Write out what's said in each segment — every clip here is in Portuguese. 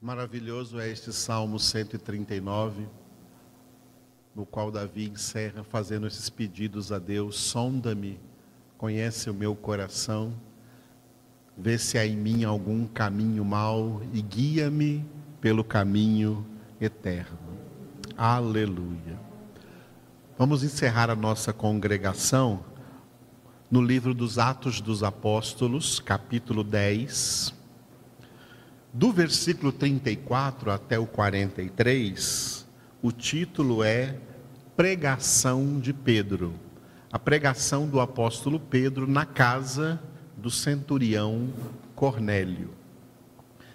Maravilhoso é este Salmo 139, no qual Davi encerra fazendo esses pedidos a Deus: sonda-me, conhece o meu coração, vê se há em mim algum caminho mau e guia-me pelo caminho eterno. Aleluia. Vamos encerrar a nossa congregação no livro dos Atos dos Apóstolos, capítulo 10 do versículo 34 até o 43, o título é Pregação de Pedro. A pregação do apóstolo Pedro na casa do centurião Cornélio.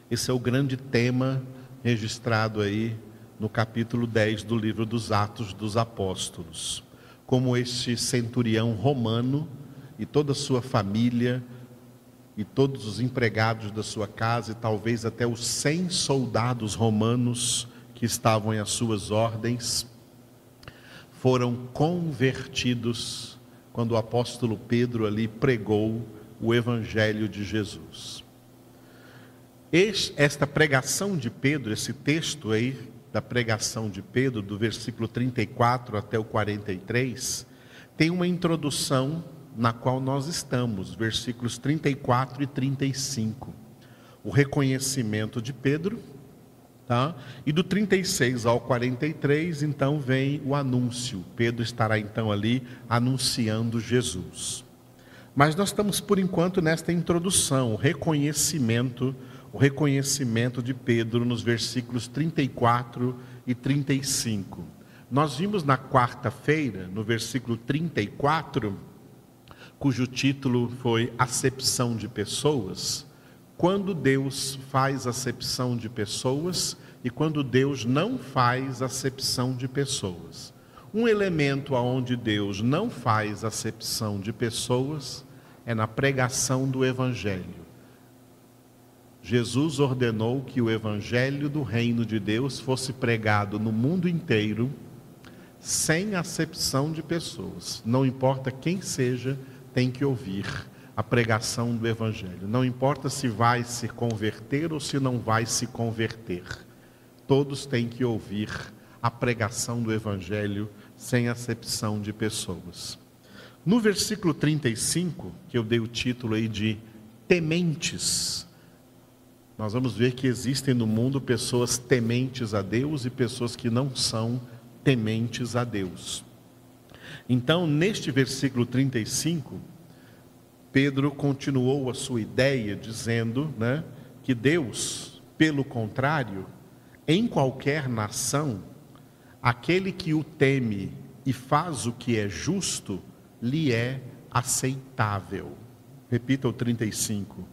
Esse é o grande tema registrado aí no capítulo 10 do livro dos Atos dos Apóstolos. Como este centurião romano e toda a sua família e todos os empregados da sua casa, e talvez até os cem soldados romanos que estavam às suas ordens, foram convertidos quando o apóstolo Pedro ali pregou o evangelho de Jesus. Esta pregação de Pedro, esse texto aí da pregação de Pedro, do versículo 34 até o 43, tem uma introdução na qual nós estamos, versículos 34 e 35. O reconhecimento de Pedro, tá? E do 36 ao 43, então vem o anúncio. Pedro estará então ali anunciando Jesus. Mas nós estamos por enquanto nesta introdução, o reconhecimento, o reconhecimento de Pedro nos versículos 34 e 35. Nós vimos na quarta-feira, no versículo 34, cujo título foi Acepção de Pessoas, quando Deus faz acepção de pessoas e quando Deus não faz acepção de pessoas. Um elemento aonde Deus não faz acepção de pessoas é na pregação do evangelho. Jesus ordenou que o evangelho do reino de Deus fosse pregado no mundo inteiro sem acepção de pessoas, não importa quem seja tem que ouvir a pregação do Evangelho. Não importa se vai se converter ou se não vai se converter, todos têm que ouvir a pregação do Evangelho sem acepção de pessoas. No versículo 35, que eu dei o título aí de Tementes, nós vamos ver que existem no mundo pessoas tementes a Deus e pessoas que não são tementes a Deus. Então, neste versículo 35, Pedro continuou a sua ideia dizendo né, que Deus, pelo contrário, em qualquer nação, aquele que o teme e faz o que é justo, lhe é aceitável. Repita o 35.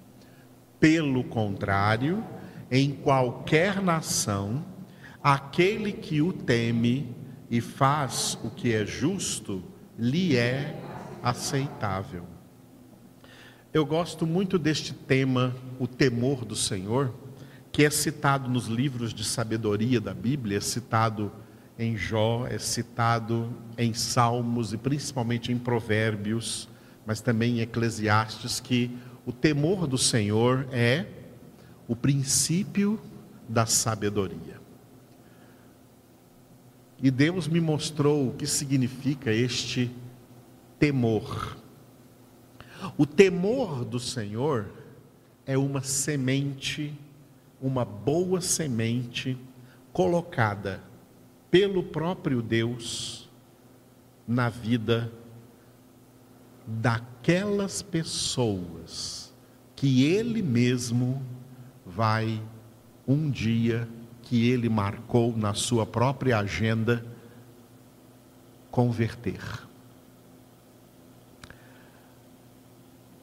Pelo contrário, em qualquer nação, aquele que o teme e faz o que é justo, lhe é aceitável. Eu gosto muito deste tema, o temor do Senhor, que é citado nos livros de sabedoria da Bíblia, é citado em Jó, é citado em Salmos e principalmente em Provérbios, mas também em Eclesiastes, que o temor do Senhor é o princípio da sabedoria. E Deus me mostrou o que significa este temor. O temor do Senhor é uma semente, uma boa semente colocada pelo próprio Deus na vida daquelas pessoas que Ele mesmo vai um dia que ele marcou na sua própria agenda converter.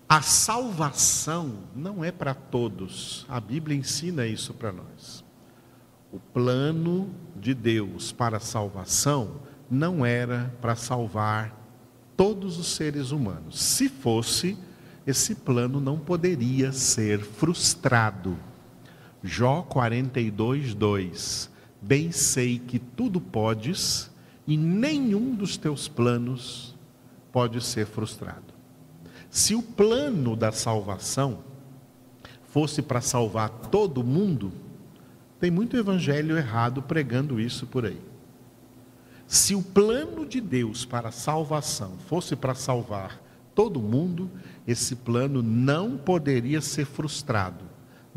A salvação não é para todos, a Bíblia ensina isso para nós. O plano de Deus para a salvação não era para salvar todos os seres humanos. Se fosse, esse plano não poderia ser frustrado. Jó 42, 2: Bem sei que tudo podes e nenhum dos teus planos pode ser frustrado. Se o plano da salvação fosse para salvar todo mundo, Tem muito evangelho errado pregando isso por aí. Se o plano de Deus para a salvação fosse para salvar todo mundo, esse plano não poderia ser frustrado,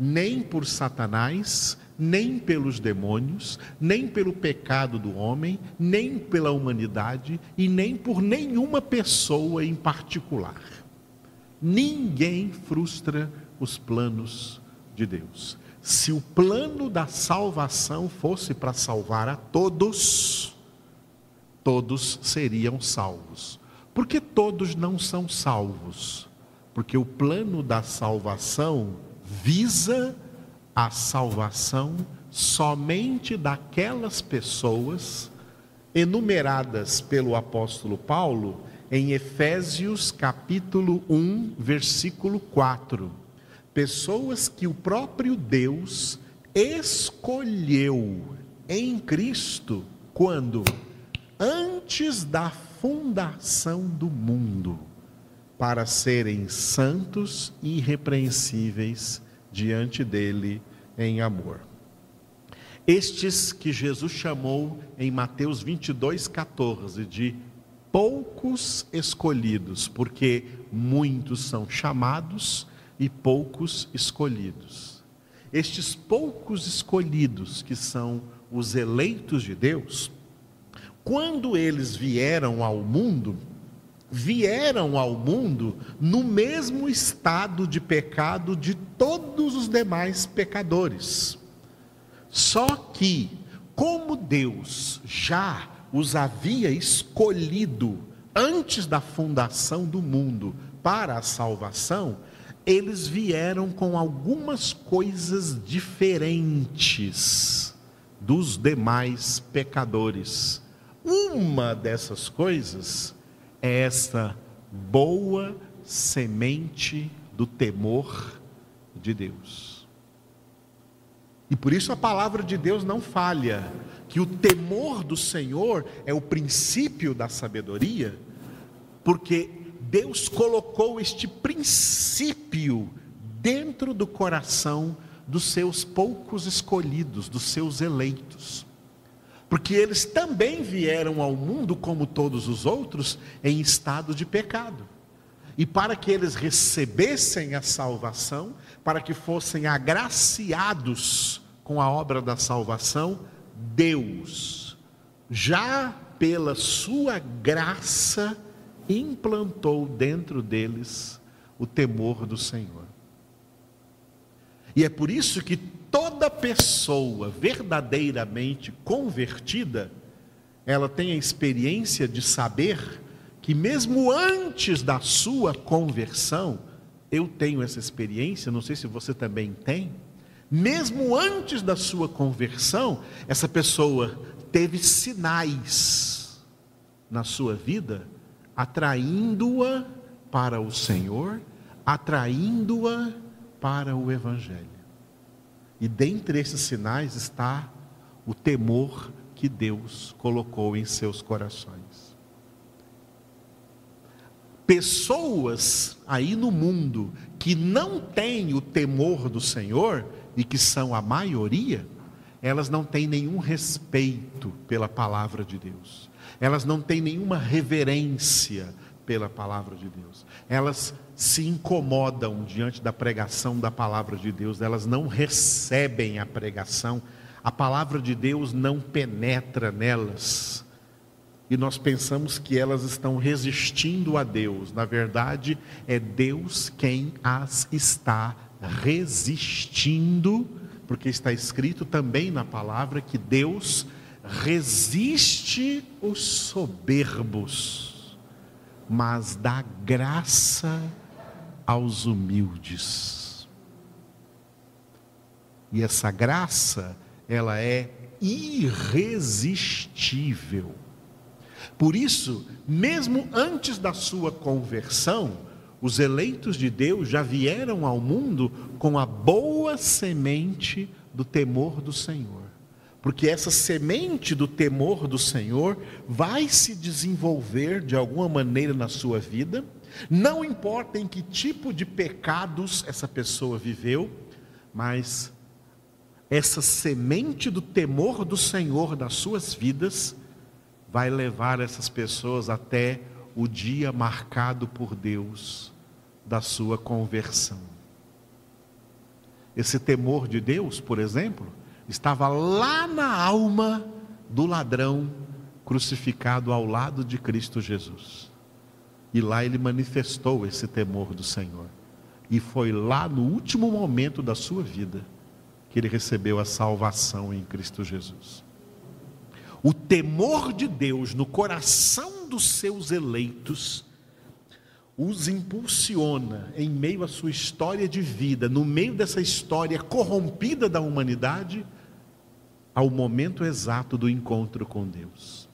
nem por Satanás, nem pelos demônios, nem pelo pecado do homem, nem pela humanidade e nem por nenhuma pessoa em particular. Ninguém frustra os planos de Deus. Se o plano da salvação fosse para salvar a todos, todos seriam salvos. Porque todos não são salvos? Porque o plano da salvação visa a salvação somente daquelas pessoas enumeradas pelo apóstolo Paulo em Efésios capítulo 1, versículo 4. Pessoas que o próprio Deus escolheu em Cristo quando antes da fundação do mundo para serem santos e irrepreensíveis diante dele em amor. Estes que Jesus chamou em Mateus 22, 14 de poucos escolhidos, porque muitos são chamados e poucos escolhidos. Estes poucos escolhidos, que são os eleitos de Deus, quando eles vieram ao mundo, vieram ao mundo no mesmo estado de pecado de todos os demais pecadores. Só que, como Deus já os havia escolhido antes da fundação do mundo para a salvação, eles vieram com algumas coisas diferentes dos demais pecadores. Uma dessas coisas é esta boa semente do temor de Deus. E por isso a palavra de Deus não falha, que o temor do Senhor é o princípio da sabedoria, porque Deus colocou este princípio dentro do coração dos seus poucos escolhidos, dos seus eleitos porque eles também vieram ao mundo, como todos os outros, em estado de pecado. E para que eles recebessem a salvação, para que fossem agraciados com a obra da salvação, Deus, já pela sua graça, implantou dentro deles o temor do Senhor. E é por isso que toda pessoa verdadeiramente convertida, ela tem a experiência de saber que mesmo antes da sua conversão, eu tenho essa experiência, não sei se você também tem, mesmo antes da sua conversão, essa pessoa teve sinais na sua vida atraindo-a para o Senhor, atraindo-a para o Evangelho. E dentre esses sinais está o temor que Deus colocou em seus corações. Pessoas aí no mundo que não têm o temor do Senhor, e que são a maioria, elas não têm nenhum respeito pela palavra de Deus, elas não têm nenhuma reverência pela palavra de Deus, elas se incomodam diante da pregação da palavra de Deus, elas não recebem a pregação, a palavra de Deus não penetra nelas. E nós pensamos que elas estão resistindo a Deus. Na verdade, é Deus quem as está resistindo, porque está escrito também na palavra que Deus resiste os soberbos, mas dá graça aos humildes. E essa graça, ela é irresistível. Por isso, mesmo antes da sua conversão, os eleitos de Deus já vieram ao mundo com a boa semente do temor do Senhor. Porque essa semente do temor do Senhor vai se desenvolver de alguma maneira na sua vida não importa em que tipo de pecados essa pessoa viveu, mas essa semente do temor do Senhor das suas vidas vai levar essas pessoas até o dia marcado por Deus da sua conversão. Esse temor de Deus, por exemplo, estava lá na alma do ladrão crucificado ao lado de Cristo Jesus. E lá ele manifestou esse temor do Senhor. E foi lá no último momento da sua vida que ele recebeu a salvação em Cristo Jesus. O temor de Deus no coração dos seus eleitos os impulsiona em meio à sua história de vida, no meio dessa história corrompida da humanidade, ao momento exato do encontro com Deus.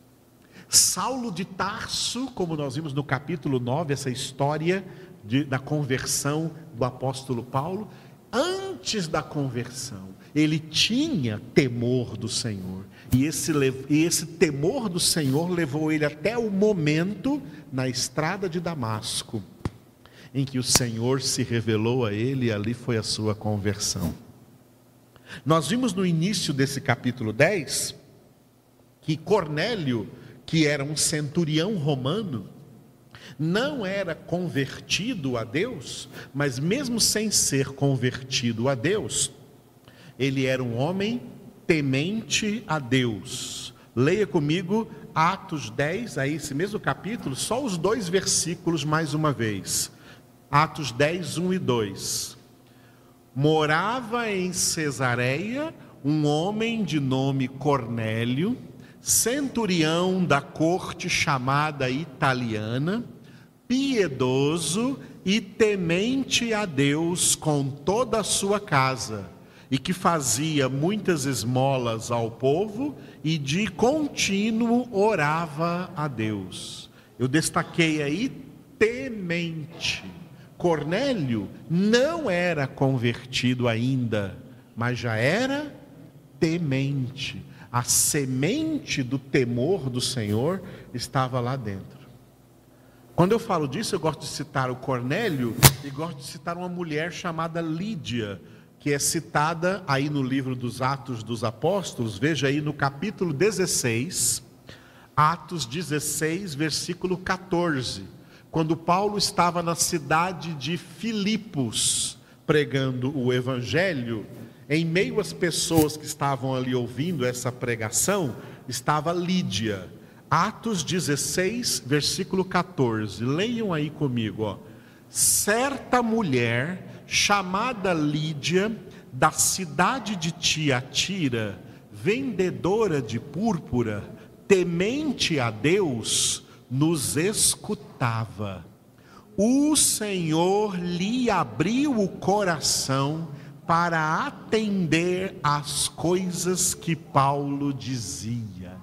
Saulo de Tarso, como nós vimos no capítulo 9, essa história de, da conversão do apóstolo Paulo, antes da conversão, ele tinha temor do Senhor. E esse, e esse temor do Senhor levou ele até o momento na estrada de Damasco, em que o Senhor se revelou a ele e ali foi a sua conversão. Nós vimos no início desse capítulo 10 que Cornélio, que era um centurião romano, não era convertido a Deus, mas mesmo sem ser convertido a Deus, ele era um homem temente a Deus. Leia comigo Atos 10, aí esse mesmo capítulo, só os dois versículos mais uma vez. Atos 10, 1 e 2. Morava em Cesareia um homem de nome Cornélio, centurião da corte chamada italiana, piedoso e temente a Deus com toda a sua casa, e que fazia muitas esmolas ao povo e de contínuo orava a Deus. Eu destaquei aí temente. Cornélio não era convertido ainda, mas já era temente. A semente do temor do Senhor estava lá dentro. Quando eu falo disso, eu gosto de citar o Cornélio e gosto de citar uma mulher chamada Lídia, que é citada aí no livro dos Atos dos Apóstolos, veja aí no capítulo 16, Atos 16, versículo 14, quando Paulo estava na cidade de Filipos pregando o evangelho, em meio às pessoas que estavam ali ouvindo essa pregação, estava Lídia Atos 16, versículo 14. Leiam aí comigo, ó. Certa mulher chamada Lídia, da cidade de Tiatira, vendedora de púrpura, temente a Deus, nos escutava. O Senhor lhe abriu o coração para atender às coisas que Paulo dizia.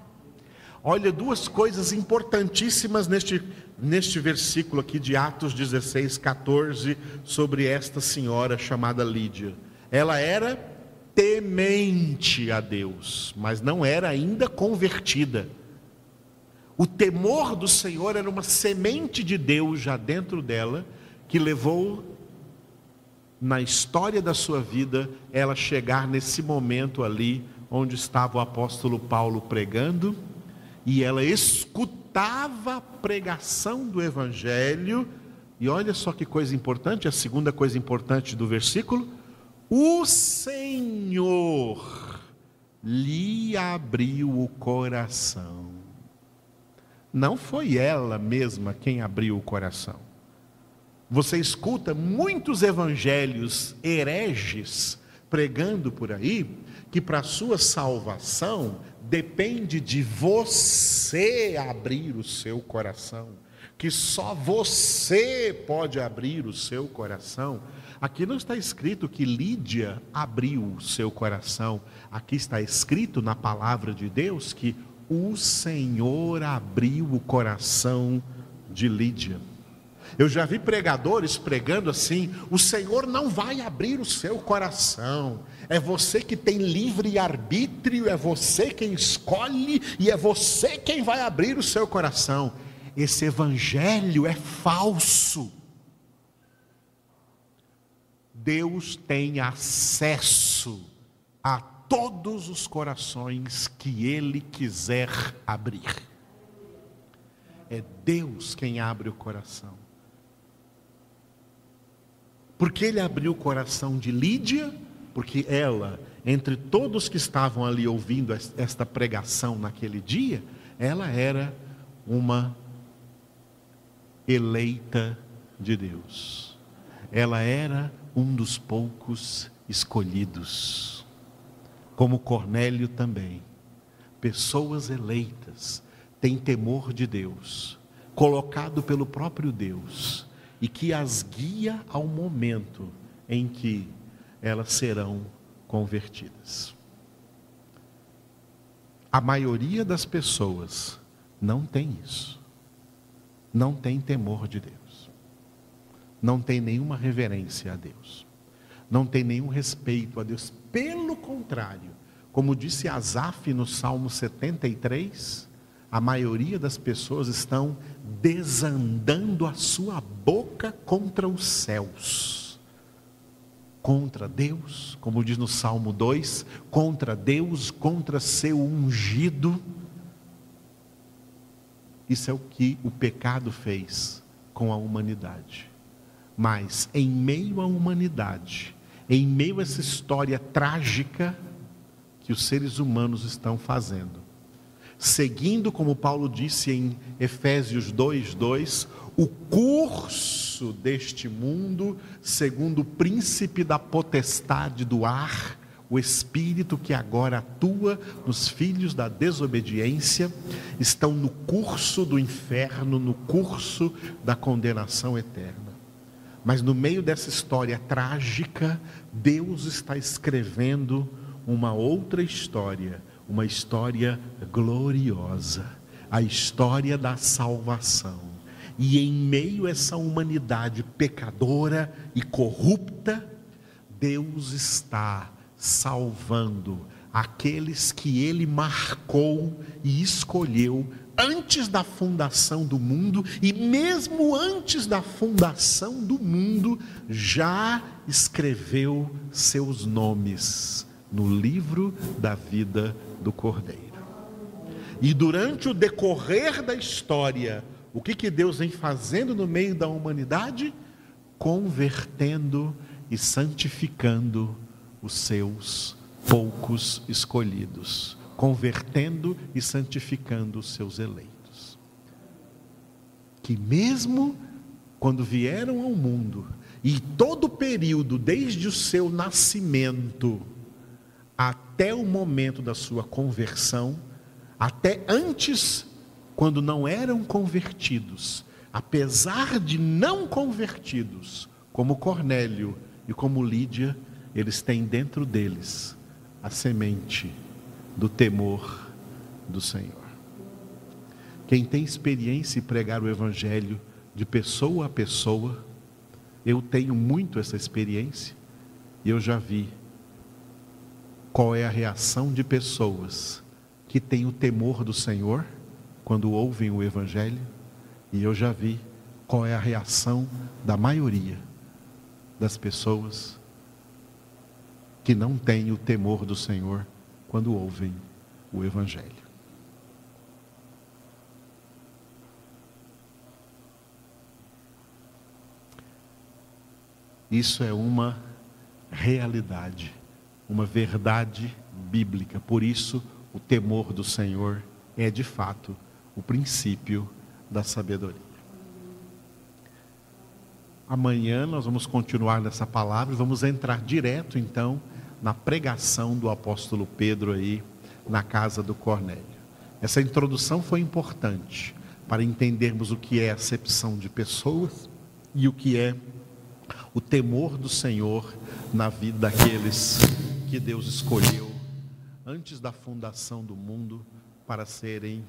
Olha, duas coisas importantíssimas neste, neste versículo aqui de Atos 16, 14, sobre esta senhora chamada Lídia. Ela era temente a Deus, mas não era ainda convertida. O temor do Senhor era uma semente de Deus já dentro dela, que levou na história da sua vida ela chegar nesse momento ali onde estava o apóstolo Paulo pregando e ela escutava a pregação do Evangelho, e olha só que coisa importante, a segunda coisa importante do versículo: o Senhor lhe abriu o coração. Não foi ela mesma quem abriu o coração. Você escuta muitos evangelhos hereges pregando por aí que para sua salvação depende de você abrir o seu coração, que só você pode abrir o seu coração. Aqui não está escrito que Lídia abriu o seu coração, aqui está escrito na palavra de Deus que o Senhor abriu o coração de Lídia. Eu já vi pregadores pregando assim: o Senhor não vai abrir o seu coração, é você que tem livre arbítrio, é você quem escolhe e é você quem vai abrir o seu coração. Esse evangelho é falso. Deus tem acesso a todos os corações que Ele quiser abrir. É Deus quem abre o coração. Porque Ele abriu o coração de Lídia, porque ela, entre todos que estavam ali ouvindo esta pregação naquele dia, ela era uma eleita de Deus. Ela era um dos poucos escolhidos. Como Cornélio também. Pessoas eleitas, têm temor de Deus, colocado pelo próprio Deus, e que as guia ao momento em que elas serão convertidas. A maioria das pessoas não tem isso. Não tem temor de Deus. Não tem nenhuma reverência a Deus. Não tem nenhum respeito a Deus. Pelo contrário, como disse Asaf no Salmo 73, a maioria das pessoas estão desandando a sua boca contra os céus contra Deus, como diz no Salmo 2, contra Deus, contra seu ungido. Isso é o que o pecado fez com a humanidade. Mas em meio à humanidade, em meio a essa história trágica que os seres humanos estão fazendo, seguindo, como Paulo disse em Efésios 2:2, o curso deste mundo, segundo o príncipe da potestade do ar, o espírito que agora atua nos filhos da desobediência, estão no curso do inferno, no curso da condenação eterna. Mas no meio dessa história trágica, Deus está escrevendo uma outra história, uma história gloriosa, a história da salvação. E em meio a essa humanidade pecadora e corrupta, Deus está salvando aqueles que Ele marcou e escolheu antes da fundação do mundo e mesmo antes da fundação do mundo, já escreveu seus nomes no livro da vida do Cordeiro. E durante o decorrer da história, o que, que Deus vem fazendo no meio da humanidade? Convertendo e santificando os seus poucos escolhidos, convertendo e santificando os seus eleitos. Que mesmo quando vieram ao mundo, e todo o período, desde o seu nascimento até o momento da sua conversão, até antes quando não eram convertidos, apesar de não convertidos, como Cornélio e como Lídia, eles têm dentro deles a semente do temor do Senhor. Quem tem experiência em pregar o Evangelho de pessoa a pessoa, eu tenho muito essa experiência e eu já vi qual é a reação de pessoas que têm o temor do Senhor quando ouvem o Evangelho, e eu já vi qual é a reação da maioria das pessoas que não têm o temor do Senhor quando ouvem o Evangelho. Isso é uma realidade, uma verdade bíblica. Por isso, o temor do Senhor é de fato o princípio da sabedoria. Amanhã nós vamos continuar nessa palavra e vamos entrar direto então na pregação do apóstolo Pedro aí na casa do Cornélio. Essa introdução foi importante para entendermos o que é acepção de pessoas e o que é o temor do Senhor na vida daqueles que Deus escolheu antes da fundação do mundo para serem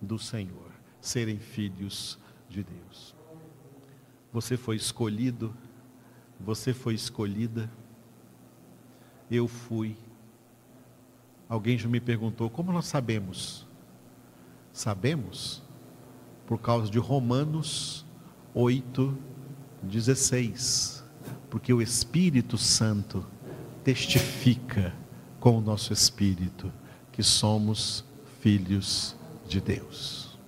do Senhor, serem filhos de Deus. Você foi escolhido, você foi escolhida, eu fui. Alguém já me perguntou como nós sabemos? Sabemos por causa de Romanos 8, 16, porque o Espírito Santo testifica com o nosso espírito que somos filhos de Deus.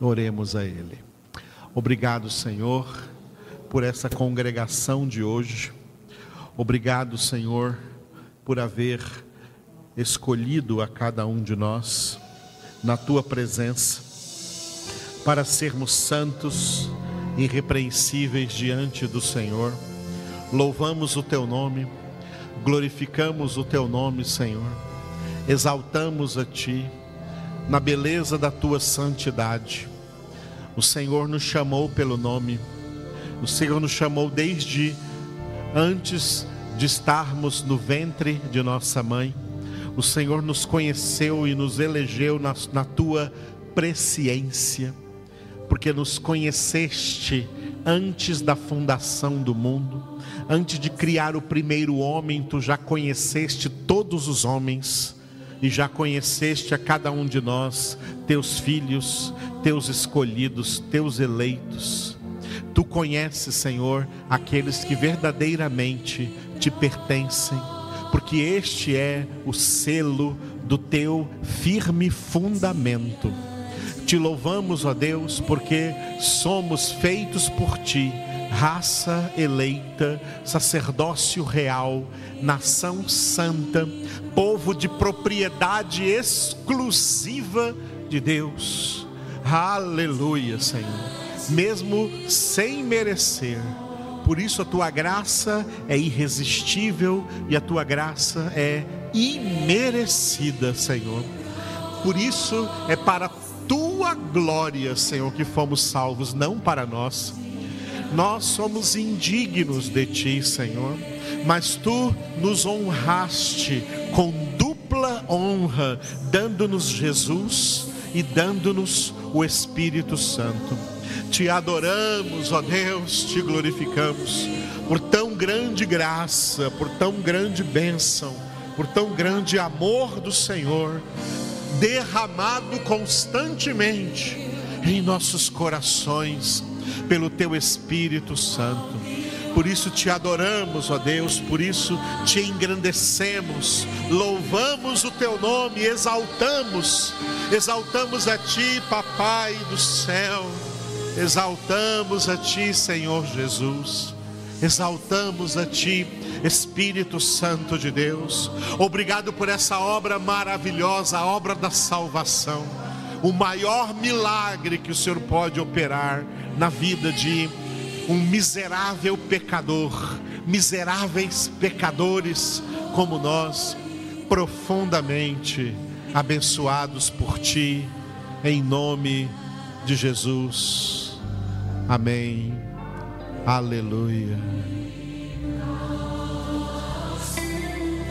Oremos a Ele. Obrigado, Senhor, por essa congregação de hoje. Obrigado, Senhor, por haver escolhido a cada um de nós na tua presença para sermos santos, irrepreensíveis diante do Senhor. Louvamos o teu nome, glorificamos o teu nome, Senhor. Exaltamos a ti na beleza da tua santidade. O Senhor nos chamou pelo nome. O Senhor nos chamou desde antes de estarmos no ventre de nossa mãe. O Senhor nos conheceu e nos elegeu na, na tua presciência, porque nos conheceste antes da fundação do mundo, antes de criar o primeiro homem, tu já conheceste todos os homens e já conheceste a cada um de nós, teus filhos, teus escolhidos, teus eleitos. Tu conheces, Senhor, aqueles que verdadeiramente te pertencem porque este é o selo do teu firme fundamento. Te louvamos, ó Deus, porque somos feitos por ti, raça eleita, sacerdócio real, nação santa, povo de propriedade exclusiva de Deus. Aleluia, Senhor. Mesmo sem merecer, por isso a tua graça é irresistível e a tua graça é imerecida, Senhor. Por isso é para tua glória, Senhor, que fomos salvos, não para nós. Nós somos indignos de ti, Senhor, mas tu nos honraste com dupla honra, dando-nos Jesus e dando-nos o Espírito Santo te adoramos, ó Deus, te glorificamos por tão grande graça, por tão grande bênção, por tão grande amor do Senhor, derramado constantemente em nossos corações, pelo Teu Espírito Santo. Por isso te adoramos, ó Deus, por isso te engrandecemos, louvamos o Teu nome, exaltamos, exaltamos a Ti, Papai do céu Exaltamos a Ti, Senhor Jesus. Exaltamos a Ti, Espírito Santo de Deus. Obrigado por essa obra maravilhosa, a obra da salvação. O maior milagre que o Senhor pode operar na vida de um miserável pecador, miseráveis pecadores como nós, profundamente abençoados por Ti, em nome de Jesus. Amém. Aleluia.